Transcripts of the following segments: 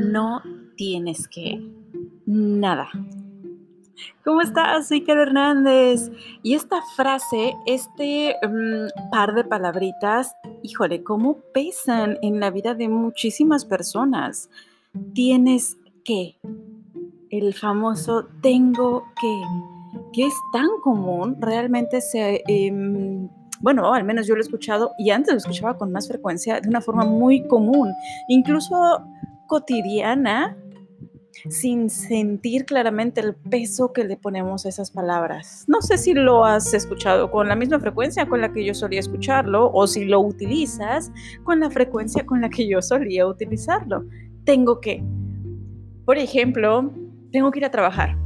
No tienes que nada. ¿Cómo estás? Soy Kara Hernández. Y esta frase, este mm, par de palabritas, híjole, ¿cómo pesan en la vida de muchísimas personas? Tienes que. El famoso tengo que, que es tan común, realmente se... Em, bueno, al menos yo lo he escuchado y antes lo escuchaba con más frecuencia, de una forma muy común, incluso cotidiana, sin sentir claramente el peso que le ponemos a esas palabras. No sé si lo has escuchado con la misma frecuencia con la que yo solía escucharlo o si lo utilizas con la frecuencia con la que yo solía utilizarlo. Tengo que, por ejemplo, tengo que ir a trabajar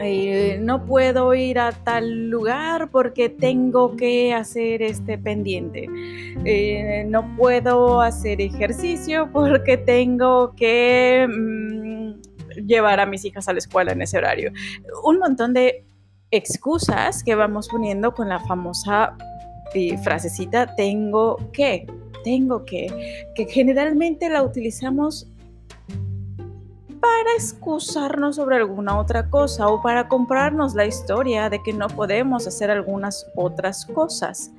eh, no puedo ir a tal lugar porque tengo que hacer este pendiente. Eh, no puedo hacer ejercicio porque tengo que mm, llevar a mis hijas a la escuela en ese horario. Un montón de excusas que vamos poniendo con la famosa eh, frasecita tengo que, tengo que, que generalmente la utilizamos para excusarnos sobre alguna otra cosa o para comprarnos la historia de que no podemos hacer algunas otras cosas.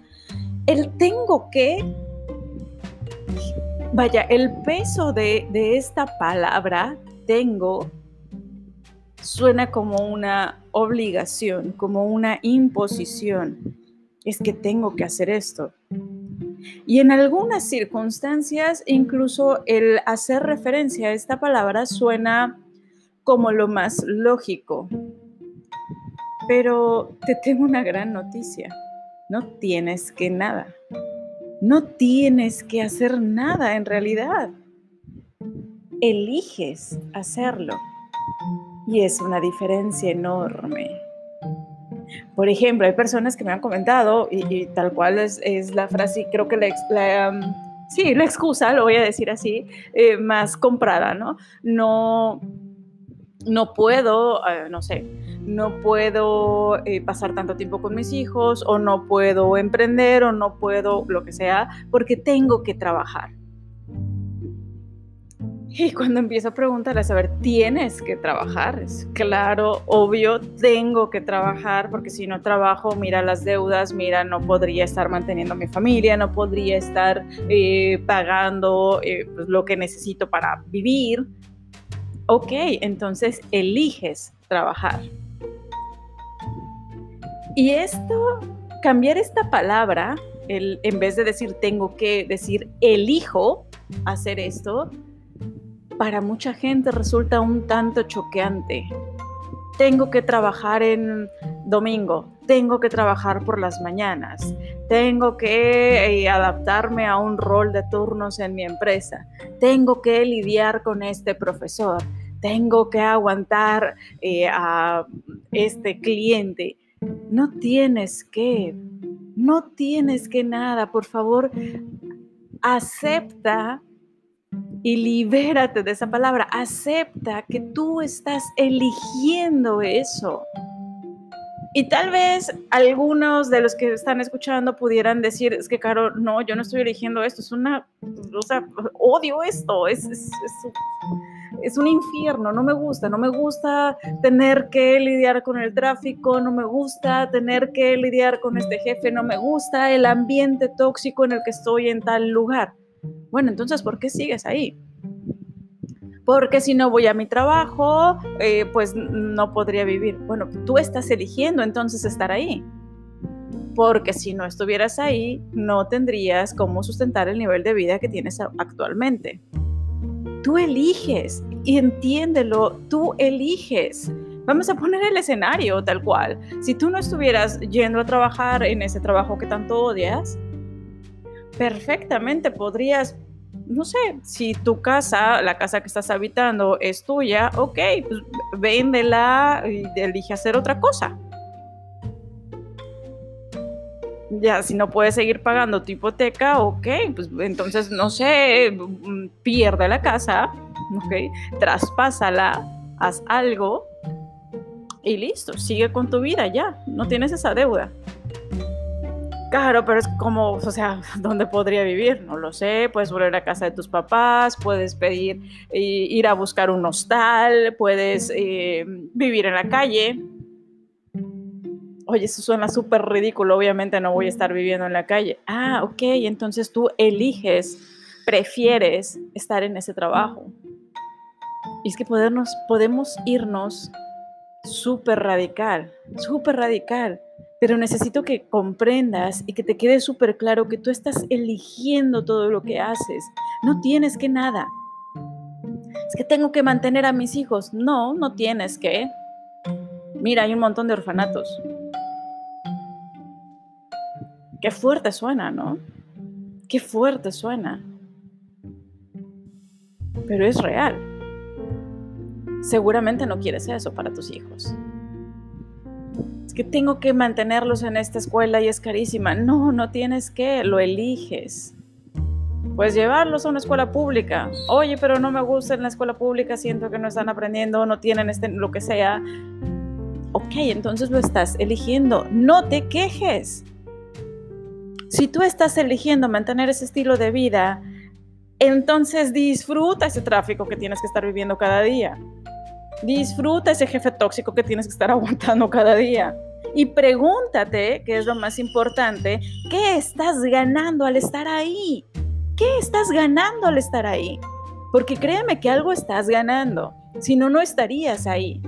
El tengo que, vaya, el peso de, de esta palabra, tengo, suena como una obligación, como una imposición. Es que tengo que hacer esto. Y en algunas circunstancias, incluso el hacer referencia a esta palabra suena como lo más lógico. Pero te tengo una gran noticia. No tienes que nada. No tienes que hacer nada en realidad. Eliges hacerlo. Y es una diferencia enorme. Por ejemplo, hay personas que me han comentado, y, tal cual es, la frase, creo que la, um, sí, la excusa, lo voy a decir así, eh, más comprada, ¿no? No, no puedo, eh, no sé, no puedo eh, pasar tanto tiempo con mis hijos, o no puedo emprender, o no puedo lo que sea, porque tengo que trabajar. Y cuando empiezo a preguntar, a saber, tienes que trabajar, es claro, obvio, tengo que trabajar, porque si no trabajo, mira las deudas, mira, no podría estar manteniendo mi familia, no podría estar eh, pagando eh, pues, lo que necesito para vivir. Ok, entonces eliges trabajar. Y esto, cambiar esta palabra, el, en vez de decir tengo que decir elijo hacer esto, para mucha gente resulta un tanto choqueante. Tengo que trabajar en domingo, tengo que trabajar por las mañanas, tengo que eh, adaptarme a un rol de turnos en mi empresa, tengo que lidiar con este profesor, tengo que aguantar eh, a este cliente. No tienes que, no tienes que nada, por favor, acepta y libérate de esa palabra. Acepta que tú estás eligiendo eso. Y tal vez algunos de los que están escuchando pudieran decir, es que, Caro, no, yo no estoy eligiendo esto, es una, o sea, odio esto, es, es, es, un infierno, no me gusta, no me gusta tener que lidiar con el tráfico, no me gusta tener que lidiar con este jefe, no me gusta el ambiente tóxico en el que estoy en tal lugar. Bueno, entonces, ¿por qué sigues ahí? Porque si no voy a mi trabajo, eh, pues no podría vivir. Bueno, tú estás eligiendo entonces estar ahí. Porque si no estuvieras ahí, no tendrías cómo sustentar el nivel de vida que tienes actualmente. Tú eliges y entiéndelo, tú eliges. Vamos a poner el escenario tal cual. Si tú no estuvieras yendo a trabajar en ese trabajo que tanto odias, perfectamente podrías, no sé, si tu casa, la casa que estás habitando es tuya, ok, pues véndela y elige hacer otra cosa. Ya, si no puedes seguir pagando tu hipoteca, ok, pues entonces, no sé, pierde la casa, ok, traspásala, haz algo y listo, sigue con tu vida ya, no tienes esa deuda Claro, pero es como, o sea, ¿dónde podría vivir? No lo sé. Puedes volver a casa de tus papás, puedes pedir eh, ir a buscar un hostal, puedes eh, vivir en la calle. Oye, eso suena súper ridículo. Obviamente no voy a estar viviendo en la calle. Ah, ok. Entonces tú eliges, prefieres estar en ese trabajo. Y es que podemos irnos súper radical, súper radical. Pero necesito que comprendas y que te quede súper claro que tú estás eligiendo todo lo que haces. No tienes que nada. Es que tengo que mantener a mis hijos. No, no tienes que. Mira, hay un montón de orfanatos. Qué fuerte suena, ¿no? Qué fuerte suena. Pero es real. Seguramente no quieres eso para tus hijos que tengo que mantenerlos en esta escuela y es carísima. No, no tienes que, lo eliges. Puedes llevarlos a una escuela pública. Oye, pero no me gusta en la escuela pública, siento que no están aprendiendo, no tienen este, lo que sea. Ok, entonces lo estás eligiendo. No te quejes. Si tú estás eligiendo mantener ese estilo de vida, entonces disfruta ese tráfico que tienes que estar viviendo cada día. Disfruta ese jefe tóxico que tienes que estar aguantando cada día. Y pregúntate, que es lo más importante, ¿qué estás ganando al estar ahí? ¿Qué estás ganando al estar ahí? Porque créeme que algo estás ganando, si no, no estarías ahí.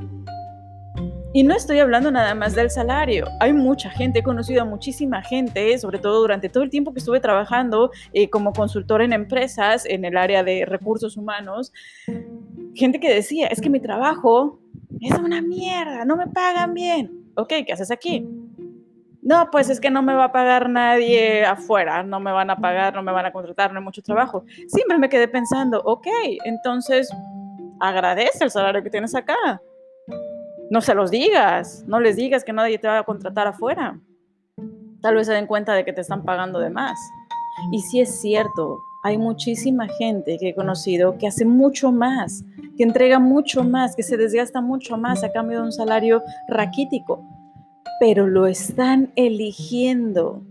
Y no estoy hablando nada más del salario. Hay mucha gente, he conocido a muchísima gente, sobre todo durante todo el tiempo que estuve trabajando eh, como consultor en empresas en el área de recursos humanos. Gente que decía, es que mi trabajo es una mierda, no me pagan bien. Ok, ¿qué haces aquí? No, pues es que no me va a pagar nadie afuera, no me van a pagar, no me van a contratar, no hay mucho trabajo. Siempre me quedé pensando, ok, entonces agradece el salario que tienes acá no se los digas, no les digas que nadie te va a contratar afuera. Tal vez se den cuenta de que te están pagando de más. Y si es cierto, hay muchísima gente que he conocido que hace mucho más, que entrega mucho más, que se desgasta mucho más a cambio de un salario raquítico, pero lo están eligiendo.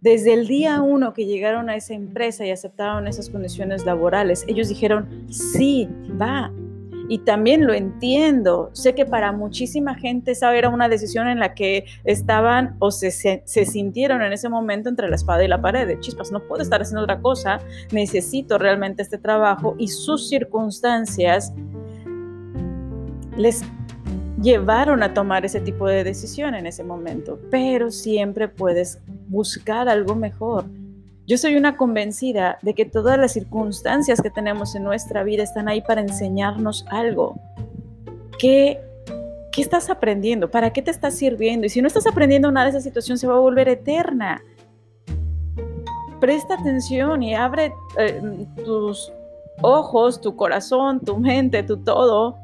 Desde el día uno que llegaron a esa empresa y aceptaron esas condiciones laborales, ellos dijeron, sí, va, y también lo entiendo. Sé que para muchísima gente esa era una decisión en la que estaban o se, sintieron en ese momento entre la espada y la pared. De chispas, no puedo estar haciendo otra cosa, necesito realmente este trabajo y sus circunstancias les llevaron a tomar ese tipo de decisión en ese momento. Pero siempre puedes buscar algo mejor yo soy una convencida de que todas las circunstancias que tenemos en nuestra vida están ahí para enseñarnos algo. ¿Qué, qué estás aprendiendo? ¿Para qué te estás sirviendo? Y si no estás aprendiendo nada, esa situación se va a volver eterna. Presta atención y abre eh, tus ojos, tu corazón, tu mente, tu todo,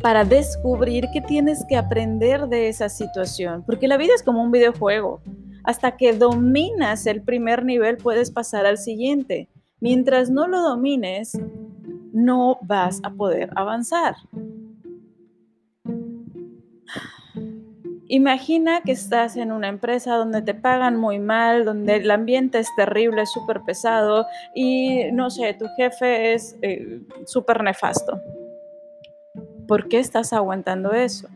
para descubrir qué tienes que aprender de esa situación. Porque la vida es como un videojuego. Hasta que dominas el primer nivel puedes pasar al siguiente. Mientras no lo domines, no vas a poder avanzar. Imagina que estás en una empresa donde te pagan muy mal, donde el ambiente es terrible, súper pesado y no sé, tu jefe es eh, súper nefasto. ¿Por qué estás aguantando eso?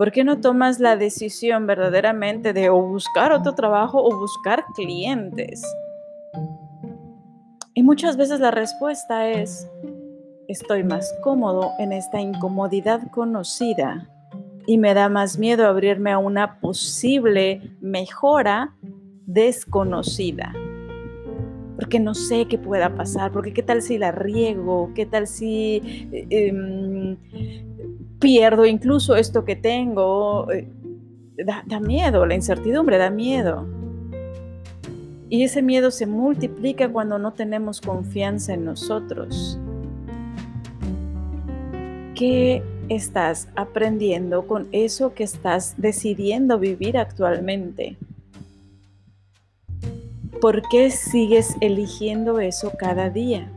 ¿Por qué no tomas la decisión verdaderamente de o buscar otro trabajo o buscar clientes? Y muchas veces la respuesta es, estoy más cómodo en esta incomodidad conocida y me da más miedo abrirme a una posible mejora desconocida. Porque no sé qué pueda pasar, porque qué tal si la riego, qué tal si em, pierdo incluso esto que tengo. Eh, da, da miedo, la incertidumbre da miedo. Y ese miedo se multiplica cuando no tenemos confianza en nosotros. ¿Qué estás aprendiendo con eso que estás decidiendo vivir actualmente? ¿Por qué sigues eligiendo eso cada día?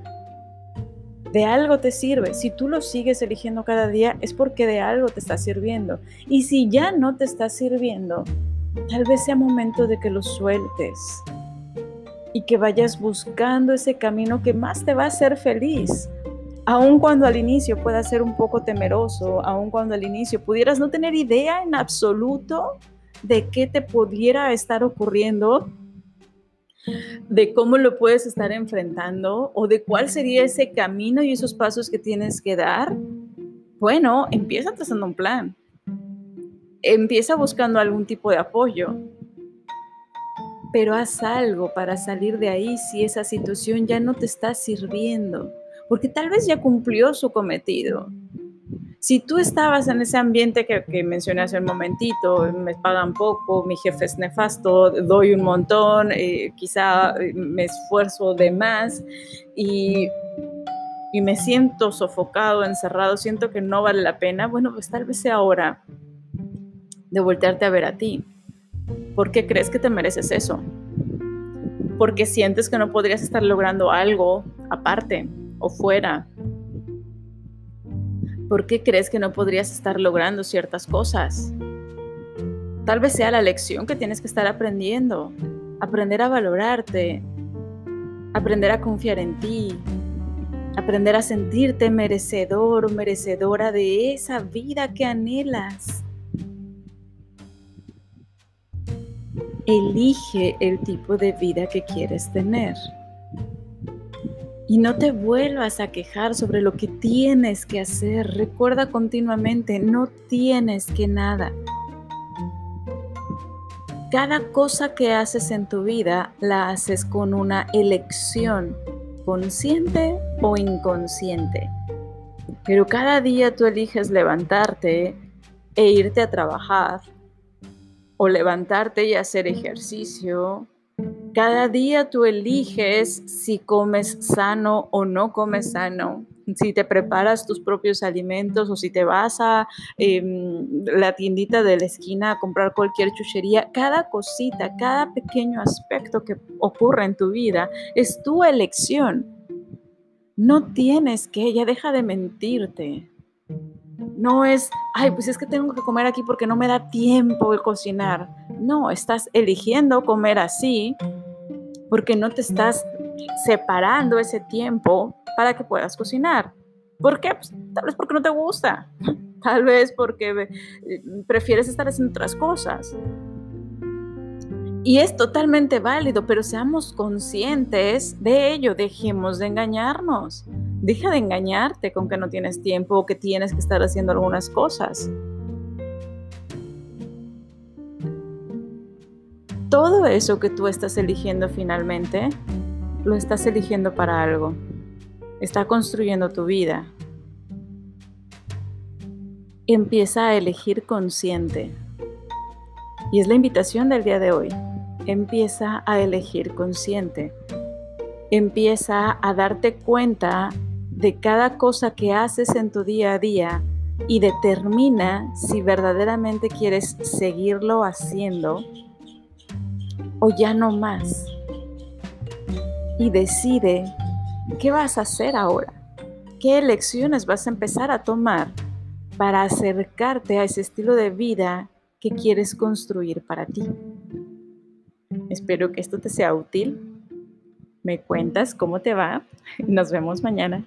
De algo te sirve. Si tú lo sigues eligiendo cada día es porque de algo te está sirviendo. Y si ya no te está sirviendo, tal vez sea momento de que lo sueltes y que vayas buscando ese camino que más te va a hacer feliz. Aun cuando al inicio pueda ser un poco temeroso, aun cuando al inicio pudieras no tener idea en absoluto de qué te pudiera estar ocurriendo, de cómo lo puedes estar enfrentando o de cuál sería ese camino y esos pasos que tienes que dar, bueno, empieza trazando un plan. Empieza buscando algún tipo de apoyo pero haz algo para salir de ahí si esa situación ya no te está sirviendo, porque tal vez ya cumplió su cometido. Si tú estabas en ese ambiente que, mencioné hace un momentito, me pagan poco, mi jefe es nefasto, doy un montón, eh, quizá eh, me esfuerzo de más y, me siento sofocado, encerrado, siento que no vale la pena, bueno, pues tal vez sea hora de voltearte a ver a ti ¿Por qué crees que te mereces eso? Porque sientes que no podrías estar logrando algo aparte o fuera. ¿Por qué crees que no podrías estar logrando ciertas cosas? Tal vez sea la lección que tienes que estar aprendiendo. Aprender a valorarte, aprender a confiar en ti, aprender a sentirte merecedor o merecedora de esa vida que anhelas. Elige el tipo de vida que quieres tener. Y no te vuelvas a quejar sobre lo que tienes que hacer. Recuerda continuamente, no tienes que nada. Cada cosa que haces en tu vida la haces con una elección, consciente o inconsciente. Pero cada día tú eliges levantarte e irte a trabajar o levantarte y hacer ejercicio. Cada día tú eliges si comes sano o no comes sano, si te preparas tus propios alimentos o si te vas a em, la tiendita de la esquina a comprar cualquier chuchería. Cada cosita, cada pequeño aspecto que ocurre en tu vida es tu elección. No tienes que, ella deja de mentirte. No es, ay, pues es que tengo que comer aquí porque no me da tiempo de cocinar. No, estás eligiendo comer así porque no te estás separando ese tiempo para que puedas cocinar. ¿Por qué? Pues, tal vez porque no te gusta, tal vez porque eh, prefieres estar haciendo otras cosas. Y es totalmente válido, pero seamos conscientes de ello, dejemos de engañarnos. Deja de engañarte con que no tienes tiempo o que tienes que estar haciendo algunas cosas. Todo eso que tú estás eligiendo finalmente, lo estás eligiendo para algo. Está construyendo tu vida. Empieza a elegir consciente. Y es la invitación del día de hoy. Empieza a elegir consciente. Empieza a darte cuenta de cada cosa que haces en tu día a día y determina si verdaderamente quieres seguirlo haciendo o ya no más. Y decide qué vas a hacer ahora, qué elecciones vas a empezar a tomar para acercarte a ese estilo de vida que quieres construir para ti. Espero que esto te sea útil. Me cuentas cómo te va. Nos vemos mañana.